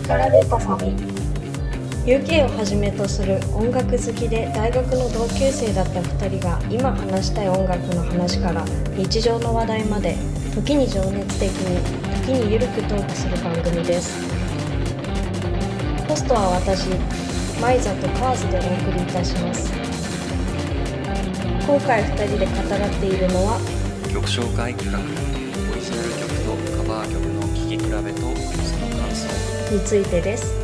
ククラベコファミ UK をはじめとする音楽好きで大学の同級生だった2人が今話したい音楽の話から日常の話題まで時に情熱的に時にゆるくトークする番組です。ホストは私マイザとカーズでお送りいたします。今回2人で語らっているのは曲紹介企画。についてです。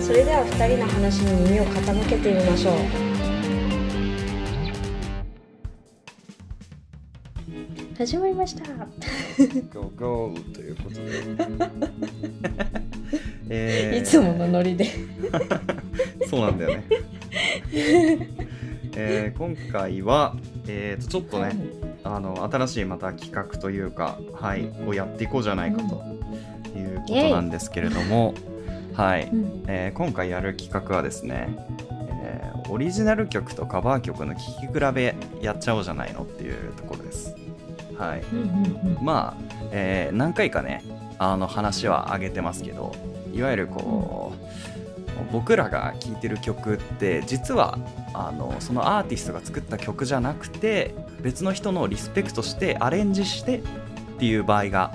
それでは2人の話に耳を傾けてみましょう。始まりました。ゴーゴーということで、えー、いつものノリで。そうなんだよね。えー、今回は、えー、とちょっとね、はい、あの新しいまた企画というか、はい、をやっていこうじゃないかとことなんですけれども、はい、うん、えー、今回やる企画はですね、えー、オリジナル曲とカバー曲の聴き比べやっちゃおうじゃないのっていうところです。はい、まあ、えー、何回かねあの話は上げてますけどいわゆるこう、僕らが聴いてる曲って実はあのそのアーティストが作った曲じゃなくて別の人のリスペクトしてアレンジしてっていう場合が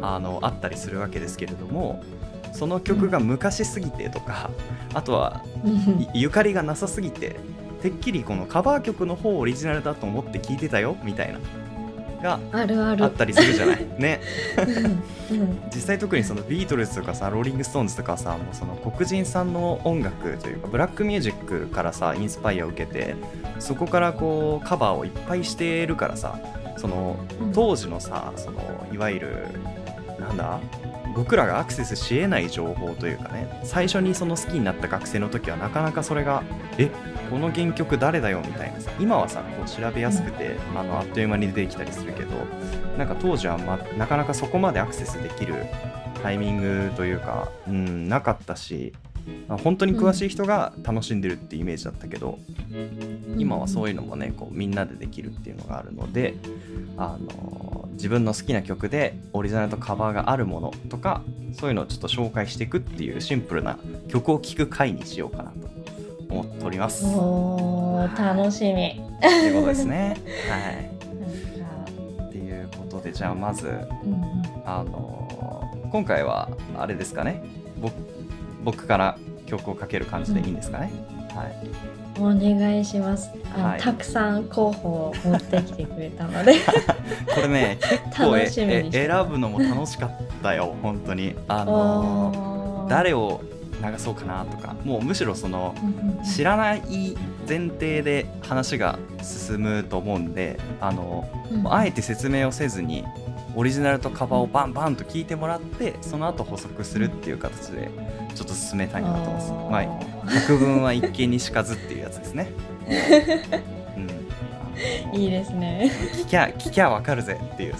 あのあったりするわけですけれどもその曲が昔すぎてとかあとはゆかりがなさすぎててっきりこのカバー曲の方オリジナルだと思って聴いてたよみたいながあったりするじゃない。ね。実際特にそのビートルズとかさローリング・ストーンズとかさもうその黒人さんの音楽というかブラックミュージックからさインスパイアを受けてそこからこうカバーをいっぱいしてるからさその当時のさそのいわゆるなんだ？僕らがアクセスし得ない情報というかね最初にその好きになった学生の時はなかなかそれがえこの原曲誰だよみたいなさ今はさこう調べやすくて、あのあっという間に出てきたりするけどなんか当時は、ま、なかなかそこまでアクセスできるタイミングというか、うん、なかったし本当に詳しい人が楽しんでるってイメージだったけど、今はそういうのもねこうみんなでできるっていうのがあるのであの自分の好きな曲でオリジナルとカバーがあるものとかそういうのをちょっと紹介していくっていうシンプルな曲を聴く回にしようかなと思っております。お楽しみ。っていうことですね。はい、っていうことでじゃあまず、うん、あの今回はあれですかね。僕僕から曲をかける感じでいいんですかね。はい、お願いします。あはい、たくさん候補を持ってきてくれたので。これね結構え選ぶのも楽しかったよ 本当に。あの誰を流そうかなとか。もうむしろその知らない前提で話が進むと思うんであの、うん、あえて説明をせずにオリジナルとカバーをバンバンと聞いてもらってその後補足するっていう形でちょっと進めたいなと思います。まあ、百聞は一見にしかずっていうやつですね。うん、いいですね。聞きゃ聞きゃわかるぜっていう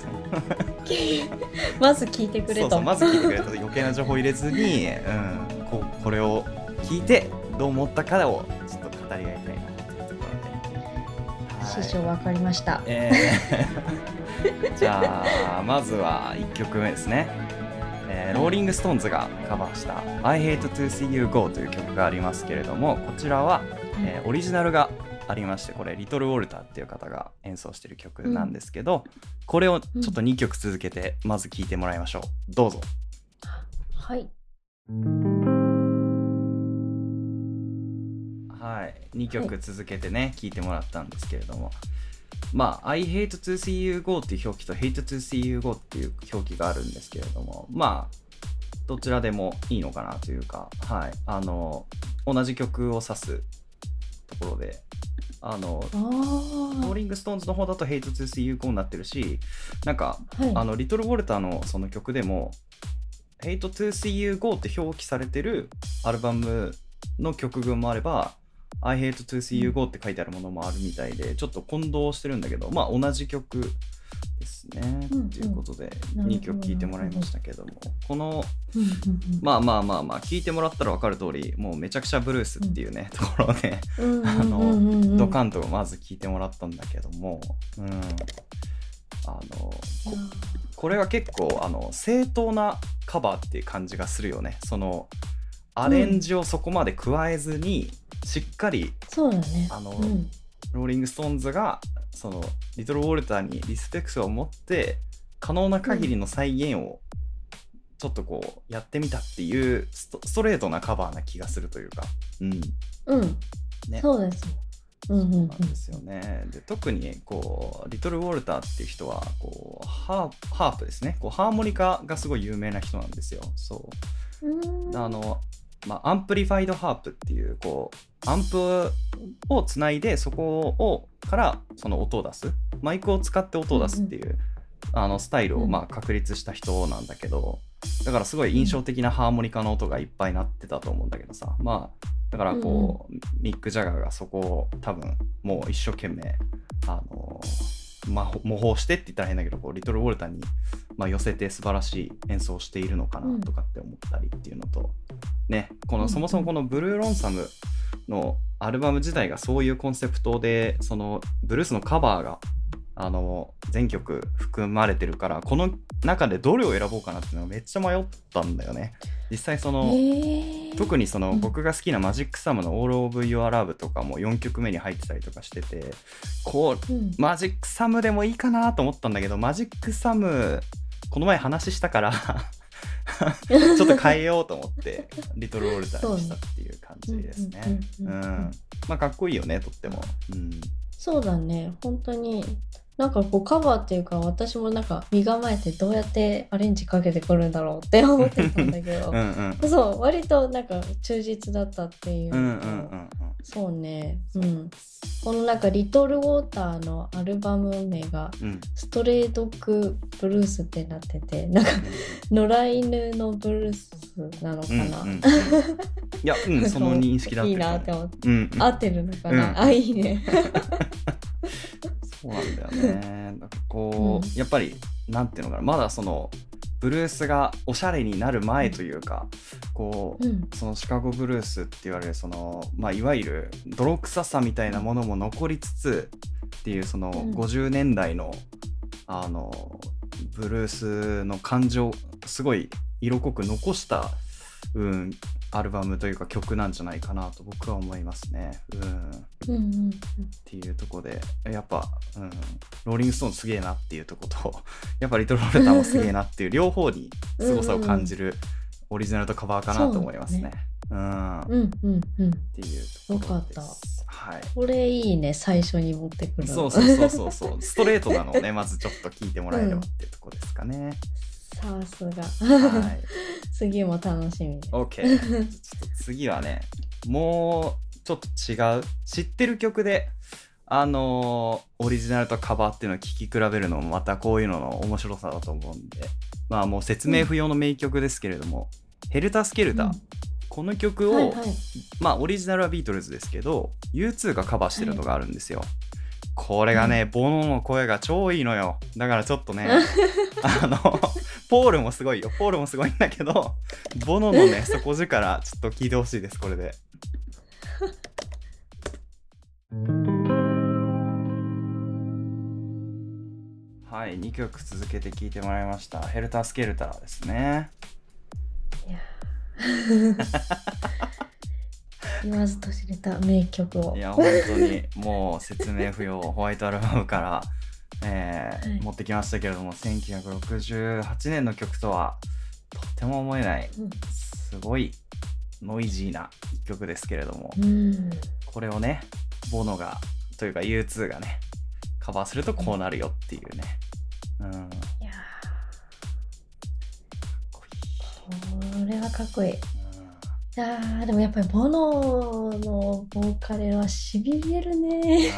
まず聞いてくれと。まず聞いてくれと余計な情報入れずに、うん、ここれを聞いてどう思ったかをちょっと語り合いたいなっていうところで。師匠わかりました。えー、じゃあまずは1曲目ですね。えー、ローリング・ストーンズがカバーした「I Hate to See You Go」という曲がありますけれどもこちらは、えー、オリジナルがありましてこれリトル・ウォルターっていう方が演奏してる曲なんですけど、うん、これをちょっと2曲続けてまず聴いてもらいましょう。どうぞ。はい。はい。2曲続けてね聴、はい、いてもらったんですけれどもまあ、I hate to see you go っていう表記と hate to see you go っていう表記があるんですけれども、まあ、どちらでもいいのかなというか、はい、あの、同じ曲を指すところで、あの、ロー。リング・ストーンズの方だと hate to see you go になってるし、なんか、はい、あの、リトル・ウォルターのその曲でも、hate to see you go って表記されてるアルバムの曲群もあれば、I hate to see you go って書いてあるものもあるみたいで、ちょっと混同してるんだけど、まあ同じ曲ですね。と、うん、いうことで、2曲聴いてもらいましたけども、この、まあまあまあまあ、聴いてもらったら分かる通り、もうめちゃくちゃブルースっていうね、ところで、あの、ドカンとまず聴いてもらったんだけども、うん。あのここれは結構あの正当なカバーっていう感じがするよねそのアレンジをそこまで加えずに、しっかりそうだね。あの、うん。ローリング・ストーンズがそのリトル・ウォルターにリスペクトを持って可能な限りの再現をちょっとこうやってみたっていうストレートなカバーな気がするというか、うん。うん。ね、そうですうんうんうん。なんですよね。で特にこうリトル・ウォルターっていう人はこうハープですね。こうハーモニカがすごい有名な人なんですよ。そう。あの、まあ、アンプリファイドハープっていうこうアンプをつないでそこをからその音を出す。マイクを使って音を出すっていう、あのスタイルをうん。まあ確立した人なんだけどだからすごい印象的なハーモニカの音がいっぱい鳴ってたと思うんだけどさ。まあだからこう、ミック・ジャガーがそこを多分もう一生懸命あのまあ、模倣してって言ったら変だけどこうリトル・ウォルターに、まあ、寄せて素晴らしい演奏をしているのかなとかって思ったりっていうのと、ねこうん。のそもそもこのブルーロンサムのアルバム自体がそういうコンセプトでそのブルースのカバーがあの全曲含まれてるからこの中でどれを選ぼうかなっていうのがめっちゃ迷ったんだよね。実際その、へー。特にそのうん。僕が好きなマジックサムの All of Your Love とかも4曲目に入ってたりとかしててこううん。マジックサムでもいいかなと思ったんだけどマジックサムこの前話したから ちょっと変えようと思ってリトル・ウォルターにしたっていう感じですね。うん。まあかっこいいよねとっても。うん。そうだね。本当になんかこうカバーっていうか私もなんか身構えてどうやってアレンジかけてくるんだろうって思ってたんだけど。うんうん。そう割となんか忠実だったっていううんうんうんそうね。うん。このなんか「リトル・ウォーター」のアルバム名がうん。うん「ストレードッグ・ブルース」ってなっててなんか野良犬のブルースなのかうんな、うんうん。いや、うん、その認識だっていいなって思って。うんうん。合ってるのかな、うん。あいいね そうなんだよね。なんかこう、やっぱりなんていうのかなまだそのブルースがおしゃれになる前というか、こう、うんそのシカゴブルースって言われるその、まあ、いわゆる泥臭さみたいなものも残りつつっていうそのうん50年代の,、あのブルースの感情すごい色濃く残した、うん、アルバムというか曲なんじゃないかなと僕は思いますね。うん。うんうんっていうとこでやっぱ、うん、ローリング・ストーンすげえなっていうとこと やっぱリトル・ロレターもすげえなっていう両方に凄さを感じるオリジナルとカバーかなと思いますね。うん、っうんうんうん。ていうよかった。はい。これいいね最初に持ってくるの。そうそうそうそうそう。ストレートなのをねまずちょっと聞いてもらえればっていうところですかね。さすが。はい。次も楽しみ。OK。ちょっと次はねもうちょっと違う。知ってる曲であのーオリジナルとカバーっていうのを聴き比べるのもまたこういうのの面白さだと思うんで。まあもう説明不要の名曲ですけれども「ヘルタ・スケルタ」うん。この曲を、はいはい。まあオリジナルはビートルズですけど U2 がカバーしてるのがあるんですよ。これがね、ボノの声が超いいのよ。だからちょっとね、あの、ポールもすごいよ。ポールもすごいんだけど、ボノのね、底力、ちょっと聞いてほしいです、これで。はい、2曲続けて聴いてもらいました。ヘルタースケルターですね。いや 言わずと知れた名曲をいや、本当にもう説明不要、ホワイトアルバムから、えーはい。持ってきましたけれども、1968年の曲とはとても思えない、うん。すごいノイジーな一曲ですけれども、うん。これをね、ボノが、というか U2 がね、カバーするとこうなるよっていうね。うん、いやこれはかっこいい。いうん。やーでもやっぱりボノのボーカルはしびれるね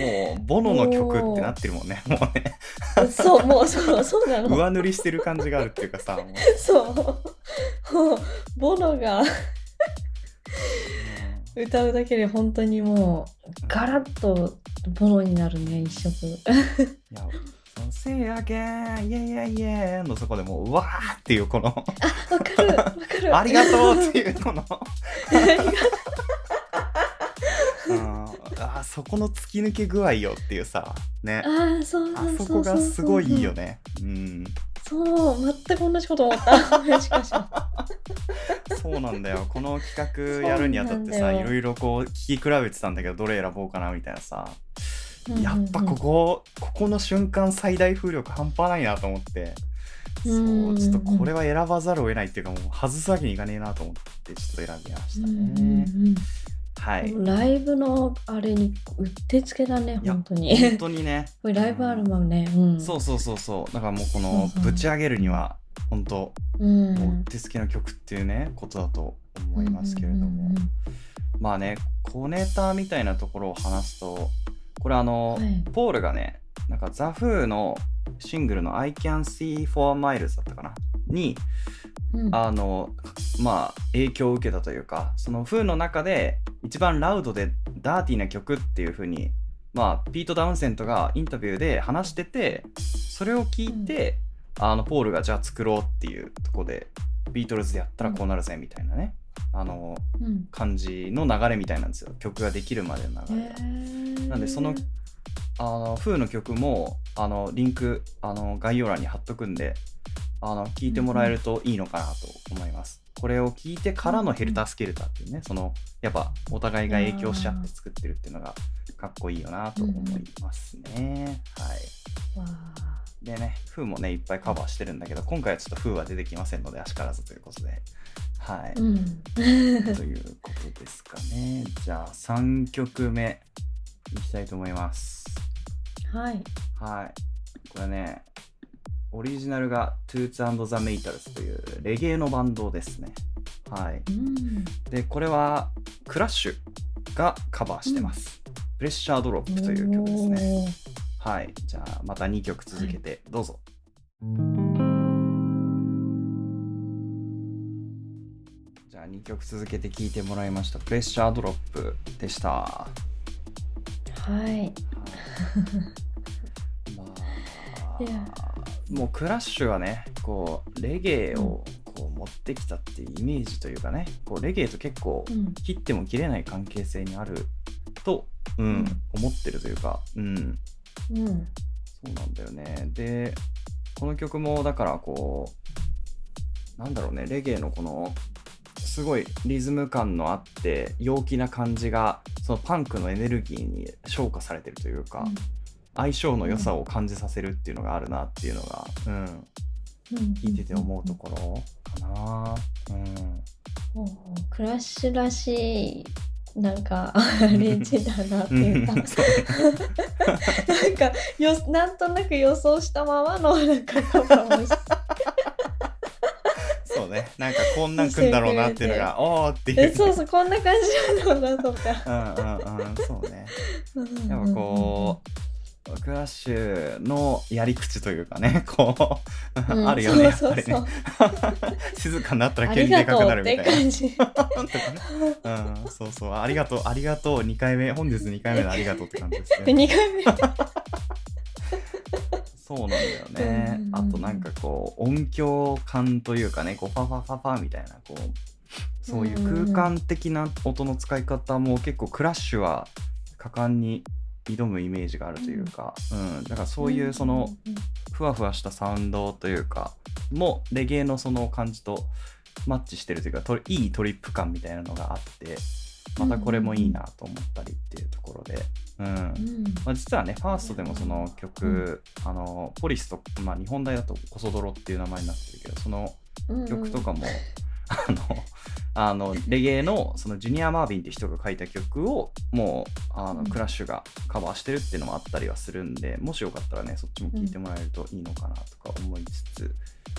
もう、ボノの曲ってなってるもんね、もう。ね。そうもうそうそうなの。上塗りしてる感じがあるっていうかさ、もう。そう。もうボノが歌うだけで本当にもうガラッとボノになるね一色。いや、そのせやけん、イエイエイイエイのそこでもう、うわーっていうこの、わかるわかる。ありがとうっていうこの、うん、あそこの突き抜け具合よっていうさ、ね。ああそうあそうそこがすごいいいよね。うん。そう全く同じこと思った しかしそうなんだよこの企画やるにあたってさいろいろこう聞き比べてたんだけどどれ選ぼうかなみたいなさ、やっぱここここの瞬間最大風力半端ないなと思ってそうちょっとこれは選ばざるを得ないっていうかもう外すわけにいかねえなと思ってちょっと選びましたね。はい、ライブのあれにうってつけだね本当に。本当にね。これライブアルバムね、うん、そうそうそうそう。だからもうこのぶち上げるには本当、うん、もううってつけの曲っていうねことだと思いますけれども、まあね小ネタみたいなところを話すとこれあの、はい、ポールがねなんかザ・フーのシングルの I Can See for Miles だったかな？に、うん、あのまあ影響を受けたというかそのフーの中で一番ラウドでダーティーな曲っていう風にまあピート・ダウンセントがインタビューで話しててそれを聞いて、うん、あのポールがじゃあ作ろうっていうとこでビートルズでやったらこうなるぜみたいなね、あの、うん、感じの流れみたいなんですよ。曲ができるまでの流れが。なんでそのあのフーの曲もあのリンクあの概要欄に貼っとくんであの聞いてもらえるといいのかなと思います。これを聞いてからのヘルタースケルターっていうね、そのやっぱお互いが影響し合って作ってるっていうのがかっこいいよなと思いますね。はい。でね、フーもね、いっぱいカバーしてるんだけど、今回はちょっとフーは出てきませんので、あしからずということで。はい。うん、ということですかね。じゃあ、3曲目いきたいと思います。はい。はい。これね、オリジナルが Toots and the Maytals というレゲエのバンドですね。はい。うん、で、これはクラッシュがカバーしてます。うん、プレッシャードロップという曲ですね。はい。じゃあ、また2曲続けてどうぞ。はい、じゃあ、2曲続けて聴いてもらいました。プレッシャードロップでした。はい。まあ、もうクラッシュはねこうレゲエをこう持ってきたっていうイメージというかねこうレゲエと結構切っても切れない関係性にあると、うん、うん、思ってるというか、うん、うん、そうなんだよね。でこの曲もだからこうなんだろうねレゲエのこのすごいリズム感のあって陽気な感じがそのパンクのエネルギーに昇華されてるというか、うん相性の良さを感じさせるっていうのがあるなっていうのが、うん、聞いてて思うところかな。うん、クラッシュらしいなん。かアレンジだなっていうかなん。かよなん。となく予想したままのなん。かカバーをしてそうねなん。かこん。なん。くん。だろうなっていうのがおおっていうそうそうこん。な感じなん。だろうなとかうん。うん。うん。そうねやっぱこうクラッシュのやり口というかね、こう、うん、あるよね、やっぱりね。静かになったら急にでかくなるみたいな。ね、うん、そうそう、ありがとう、ありがとう、2回目、本日2回目のありがとうって感じですね。2回目。そうなんだよね。あとなんかこう、音響感というかね、こう、ファファファファみたいな、こう、そういう空間的な音の使い方も結構クラッシュは果敢に挑むイメージがあるというか、うん、うん、だからそういうそのふわふわしたサウンドというかもレゲエのその感じとマッチしてるというかいいトリップ感みたいなのがあってまたこれもいいなと思ったりっていうところで、うん、うん、まあ、実はねファーストでもその曲、うん、あのポリスと、まあ、日本大だとコソドロっていう名前になってるけどその曲とかも、あのあのレゲエのそのジュニア・マービンって人が書いた曲をもうあのクラッシュがカバーしてるっていうのもあったりはするんでもしよかったらねそっちも聴いてもらえるといいのかなとか思いつつ、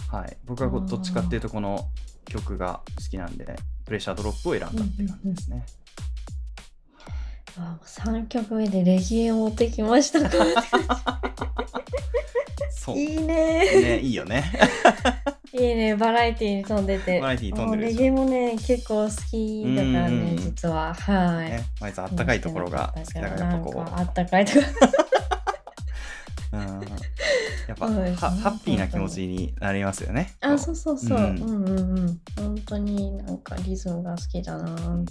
はい、僕はどっちかっていうとこの曲が好きなんで、ね、プレッシャードロップを選んだっていう感じですね。あ3曲目でレゲエを持ってきました。かいいねねいいよね いいね、バラエティーに飛んでて。バラエティー飛んでるレゲエもね、結構好きだからね、実は。はい。ね、あいつあったかいところが好きだから、やっぱこう。あったかいところ。うん、やっぱ、ね、ハッピーな気持ちになりますよね。あ、そうそうそう。うん、うんうんうん本当になんかリズムが好きだな。うん。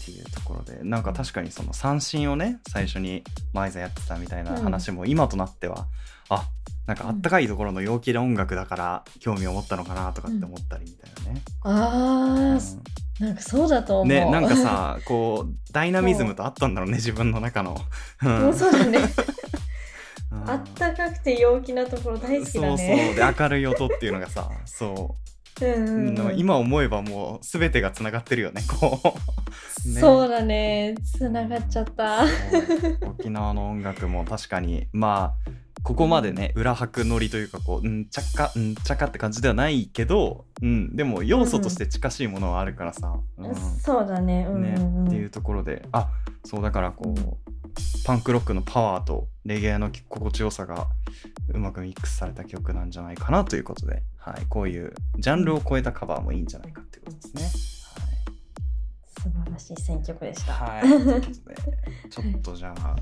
っていうところでなんか確かにその三振をね最初に前座やってたみたいな話も今となっては、あなんかあったかいところの陽気な音楽だから興味を持ったのかなとかって思ったりみたいなね。ああ、なんかそうだと思う。ねなんかさ こうダイナミズムとあったんだろうね自分の中の。もうそうだね。うんあったかくて陽気なところ大好きだそうそうね。で明るい音っていうのがさそうう、んうんうん今思えばもう全てがつながってるよねこう ねそうだね。つながっちゃった。沖縄の音楽も確かにまあここまでね裏拍乗りというかこううんちゃかうんちゃかって感じではないけど、うん、でも要素として近しいものはあるからさ、うん。そうだね。うんねうんうん。っていうところで。あそうだからこうパンクロックのパワーとレゲエの心地よさがうまくミックスされた曲なんじゃないかなということで、はい、こういうジャンルを超えたカバーもいいんじゃないかっていうことですね。素晴らしい選曲でした。はい、ちょっとじゃあ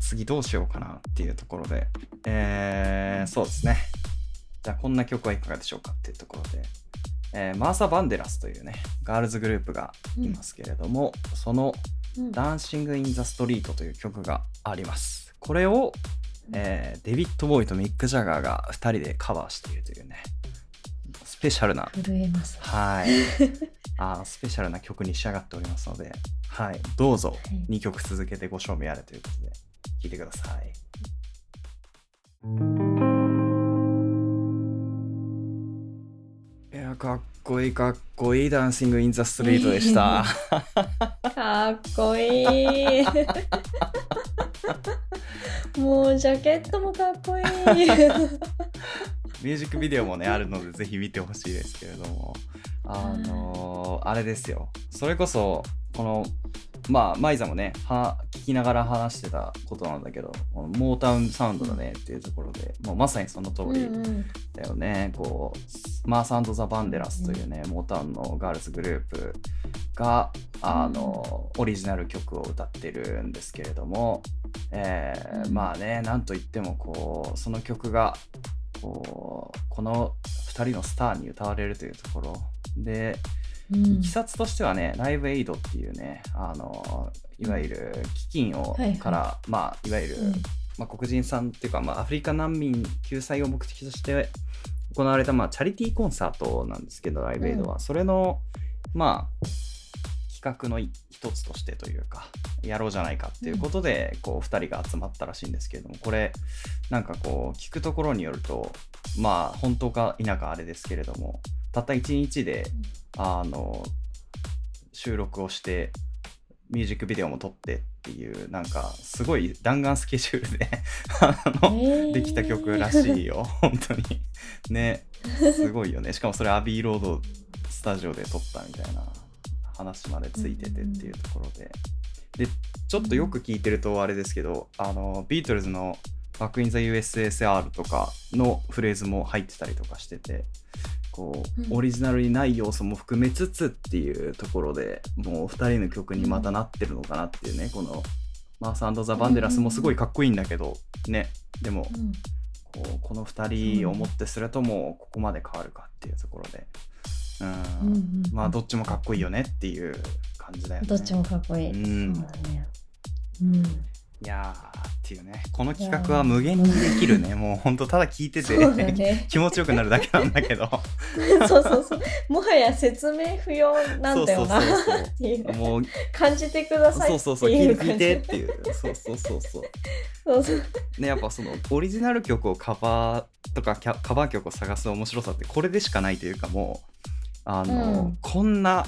次どうしようかなっていうところで、えー、そうですねじゃあこんな曲はいかがでしょうかっていうところで、えーマーサ・バンデラスというねガールズグループがいますけれども、そのうんダンシング・イン・ザ・ストリートという曲があります。これを、えーデビッド・ボーイとミック・ジャガーが2人でカバーしているというね、スペシャルな、震えます。はい、あースペシャルな曲に仕上がっておりますので、はい、どうぞい2曲続けてご賞味あれということで、聴いてください。いや、かっこいいかっこいいダンシング・イン・ザ・ストリートでした。かっこいい。もうジャケットもかっこいい。ミュージックビデオもねあるのでぜひ見てほしいですけれどもあのーあれですよそれこそこのまあマイザもねは聞きながら話してたことなんだけどモータウンサウンドだねっていうところでもうまさにその通りうんうん。だよね、こうマースザ・バンデラスというね、モータウンのガールズグループがあの、オリジナル曲を歌ってるんですけれども、えーうん。まあねなんといってもこうその曲がこうこの2人のスターに歌われるというところでうんいきさつとしてはね、ライブエイドっていうね、あのいわゆる基金を、はいはい。から、まあ、いわゆる、うん。まあ、黒人さんっていうか、まあ、アフリカ難民救済を目的として行われた、まあ、チャリティーコンサートなんですけど、ライブエイドは。それの、まあ、企画の一つとしてというか、やろうじゃないかっていうことで、こう、2人が集まったらしいんですけれども、これ、なんかこう、聞くところによると、まあ、本当か否かあれですけれども、たった1日で、あの収録をしてミュージックビデオも撮ってっていうなんかすごい弾丸スケジュールで あの、えー。できた曲らしいよ。本当に。ね。すごいよね。しかもそれアビーロードスタジオで撮ったみたいな話までついててっていうところで。でちょっとよく聞いてるとあれですけどあのビートルズの「バック・イン・ザ・ USSR」とかのフレーズも入ってたりとかしててこう、うんオリジナルにない要素も含めつつっていうところでもう2人の曲にまたなってるのかなっていうね、このマースザ・バンデラスもすごいかっこいいんだけど、ねでもうんこうこの2人をもってするともうここまで変わるかっていうところで、うんまあどっちもかっこいいよねっていう感じだよね。どっちもかっこいい。うんそうだね。うん。いやーっていうね。この企画は無限にできるね。もうほんとただ聞いてて、ね。気持ちよくなるだけなんだけど。そうそうそう。もはや説明不要なんだよな。そうそうそうそう。っていう。もう感じてくださいそうそうそう。聞いうてっていう。そうそうそうそう。そうそう。ねやっぱそのオリジナル曲をカバーとかカバー曲を探す面白さってこれでしかないというかもうあの、うん。こんな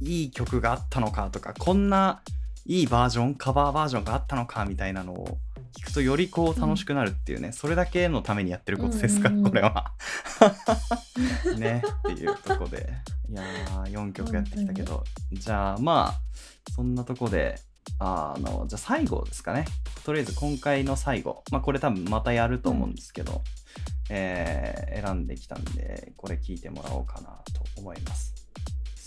いい曲があったのかとかこんないいバージョンカバーバージョンがあったのかみたいなのを聞くとよりこう楽しくなるっていうね、それだけのためにやってることですか、うんうん。うんこれは。ねっていうとこで。いやー4曲やってきたけど。じゃあまあそんなとこであのじゃあ最後ですかね。とりあえず今回の最後。まあこれ多分またやると思うんですけど、えー選んできたんでこれ聞いてもらおうかなと思います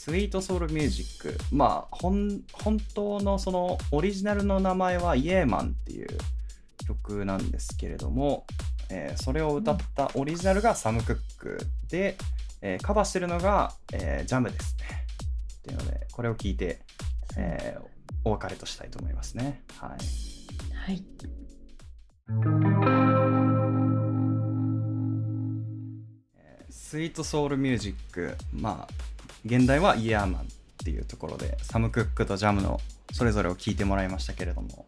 スイートソウルミュージック。まあ本本当のそのオリジナルの名前はイエーマンっていう曲なんですけれども、えーそれを歌ったオリジナルがサム・クック。で、えーカバーしてるのが、えージャムですね。っていうのでこれを聞いて、えーお別れとしたいと思いますね。はい。はい。スイートソウルミュージック。まあ現代はイヤーマンっていうところでサム・クックとジャムのそれぞれを聞いてもらいましたけれども、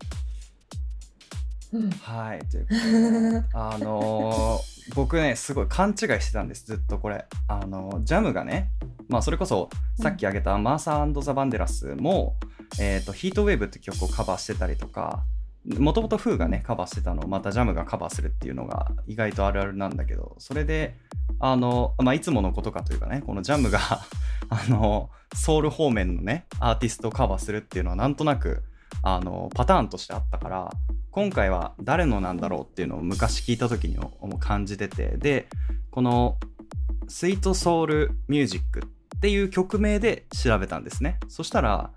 うん、はいということで。あのー、僕ねすごい勘違いしてたんですずっとこれ。あのー、ジャムがねまあそれこそさっき挙げたマーサーザ・バンデラスも、えーと、ヒートウェーブって曲をカバーしてたりとかもともとフーがねカバーしてたのをまたジャムがカバーするっていうのが意外とあるあるなんだけどそれであの、まあ、いつものことかというかねこのジャムが あのソウル方面のねアーティストをカバーするっていうのはなんとなくあのパターンとしてあったから今回は誰のなんだろうっていうのを昔聞いた時にも感じててでこの「スイートソウルミュージック」っていう曲名で調べたんですね。そしたら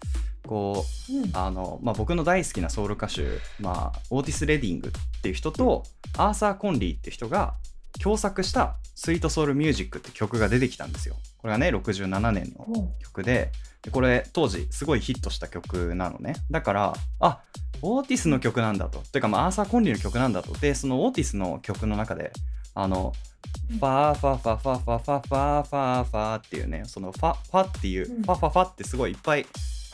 こう、うん、あのまあ、僕の大好きなソウル歌手、まあ、オーティス・レディングっていう人とアーサー・コンリーっていう人が共作した「スイートソウルミュージック」って曲が出てきたんですよ。これがね67年の曲ででこれ当時すごいヒットした曲なのね。だからあオーティスの曲なんだと。てかまあアーサー・コンリーの曲なんだと。でそのオーティスの曲の中であのファーファファファファファファファファっていうねそのファファっていうファファファってすごいいっぱい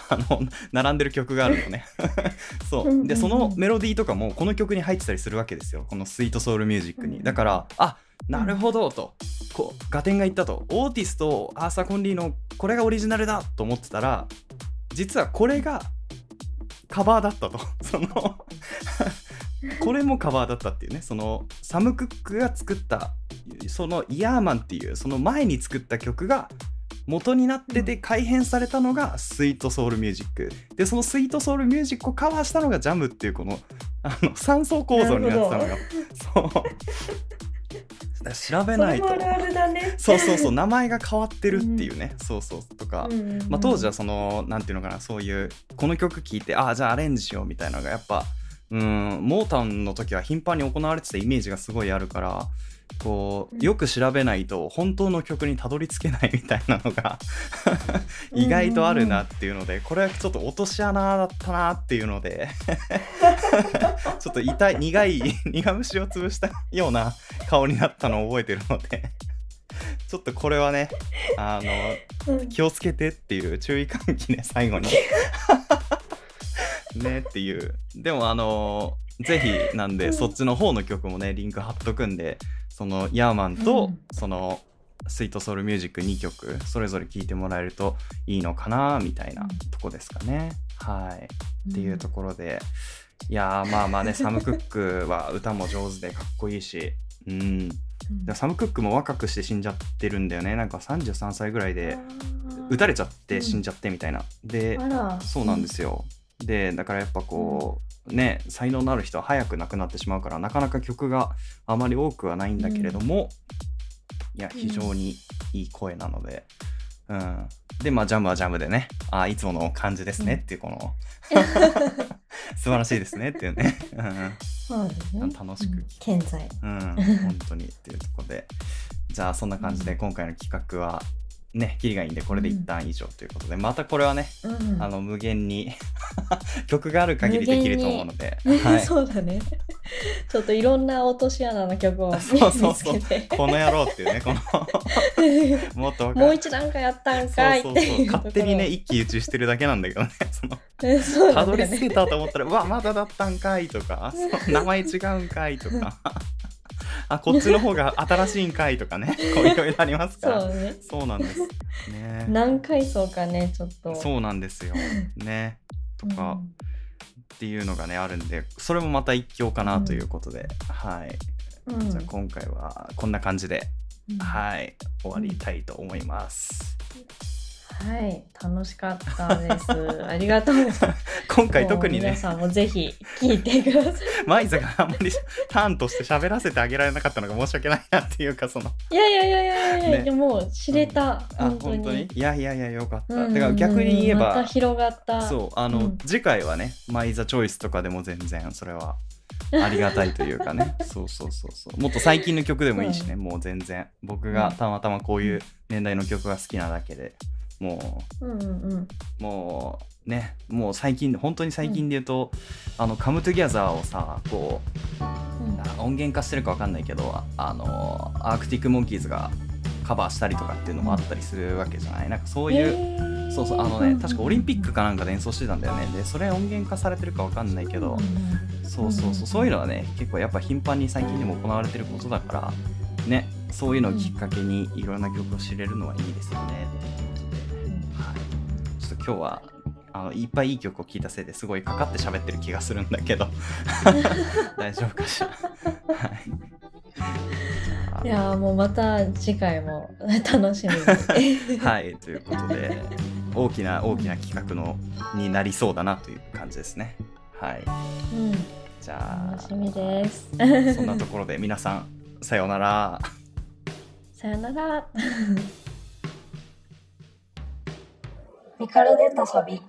あの並んでる曲があるのね。そう。でそのメロディーとかもこの曲に入ってたりするわけですよ。このスイートソウルミュージックに。だからあなるほどと。こうガテンが言ったと。オーティスとアーサー・コンリーのこれがオリジナルだと思ってたら実はこれがカバーだったと。そのこれもカバーだったっていうね。そのサム・クックが作ったそのイヤーマンっていうその前に作った曲が元になってて改編されたのがスイートソウルミュージック。でそのスイートソウルミュージックをカバーしたのがジャムっていうこのあの3層構造になってたのよ。そう。調べないと。そうそうそう。名前が変わってるっていうね、うん、そうそう。とか、うんうんうん、まあ、当時はそのなんていうのかな。そういうこの曲聴いてああじゃあアレンジしようみたいなのがやっぱうんモータウンの時は頻繁に行われてたイメージがすごいあるからこうよく調べないと本当の曲にたどり着けないみたいなのが意外とあるなっていうのでこれはちょっと落とし穴だったなっていうので ちょっと痛い苦い苦虫を潰したような顔になったのを覚えてるのでちょっとこれはねあの気をつけてっていう注意喚起ね最後に。ねっていう。でもあのぜひなんで、そっちの方の曲もねリンク貼っとくんでそのヤーマンと、そのスイートソウルミュージック2曲それぞれ聴いてもらえるといいのかなみたいなとこですかね。はい、っていうところで。いやまあまあねサム・クックは歌も上手でかっこいいし、うん、サム・クックも若くして死んじゃってるんだよね。なんか33歳ぐらいで撃たれちゃって死んじゃってみたいな。でそうなんですよ。でだからやっぱこうね才能のある人は早く亡くなってしまうからなかなか曲があまり多くはないんだけれども、うん、いや非常にいい声なので、うん、でまあジャムはジャムでねあいつもの感じですねっていうこの 素晴らしいですねっていうね、うん、そうですね。楽しく、健在。うん。本当にっていうところで。じゃあそんな感じで今回の企画はね、キリがいいんで、これで一旦以上ということで、うん、またこれはね、うん、あの無限に 曲がある限りできると思うので、はい、そうだね。ちょっといろんな落とし穴の曲を そうそうそう。この野郎っていうね、このもっともう一段階やったんかいそうそうそう。勝手にね、一喜一憂してるだけなんだけどね、その、そうたどり着けたと思ったら、うわ、まだだったんかいとか、名前違うんかいとか。あこっちの方が新しいんかいとかね。こういろいろありますから。そう,、ね、そうなんです。ね。何回層かねちょっと。そうなんですよ。ね。とか、うん、っていうのがねあるんでそれもまた一興かなということで、うん、はい、うん、じゃあ今回はこんな感じで、はい。終わりたいと思います、はい、楽しかったです。ありがとう。今回特にね。皆さんもぜひ聞いてください。マイザがあんまりターンとして喋らせてあげられなかったのが申し訳ないなっていうかその。いやいやいやいやいや、ね、でも知れた、うん、本当に。いやいやいやよかった。うん、だから逆に言えば。また広がった。そうあの、うん、次回はねマイザチョイスとかでも全然それは。ありがたいというかね そうそうそうそうもっと最近の曲でもいいしね、もう全然僕がたまたまこういう年代の曲が好きなだけでもう、うんうん、もうねもう最近本当に最近で言うと「うん、あのカムトゥギャザー」をさこう、うん、音源化してるか分かんないけどあのアークティック・モンキーズがカバーしたりとかっていうのもあったりするわけじゃない？なんかそういう、えー、そうそうあのね確かオリンピックかなんかで演奏してたんだよね。でそれ音源化されてるかわかんないけど、そうそうそうそういうのはね結構やっぱ頻繁に最近でも行われてることだからねそういうのをきっかけにいろんな曲を知れるのはいいですよね今日はあのいっぱいいい曲を聴いたせいですごいかかって喋ってる気がするんだけど。大丈夫かしら？はい。いやもうまた次回も楽しみに。はいということで大きな大きな企画のになりそうだなという感じですね。はい、うん、じゃあ楽しみです。そんなところで皆さんさようなら。さようならミカルデタサビ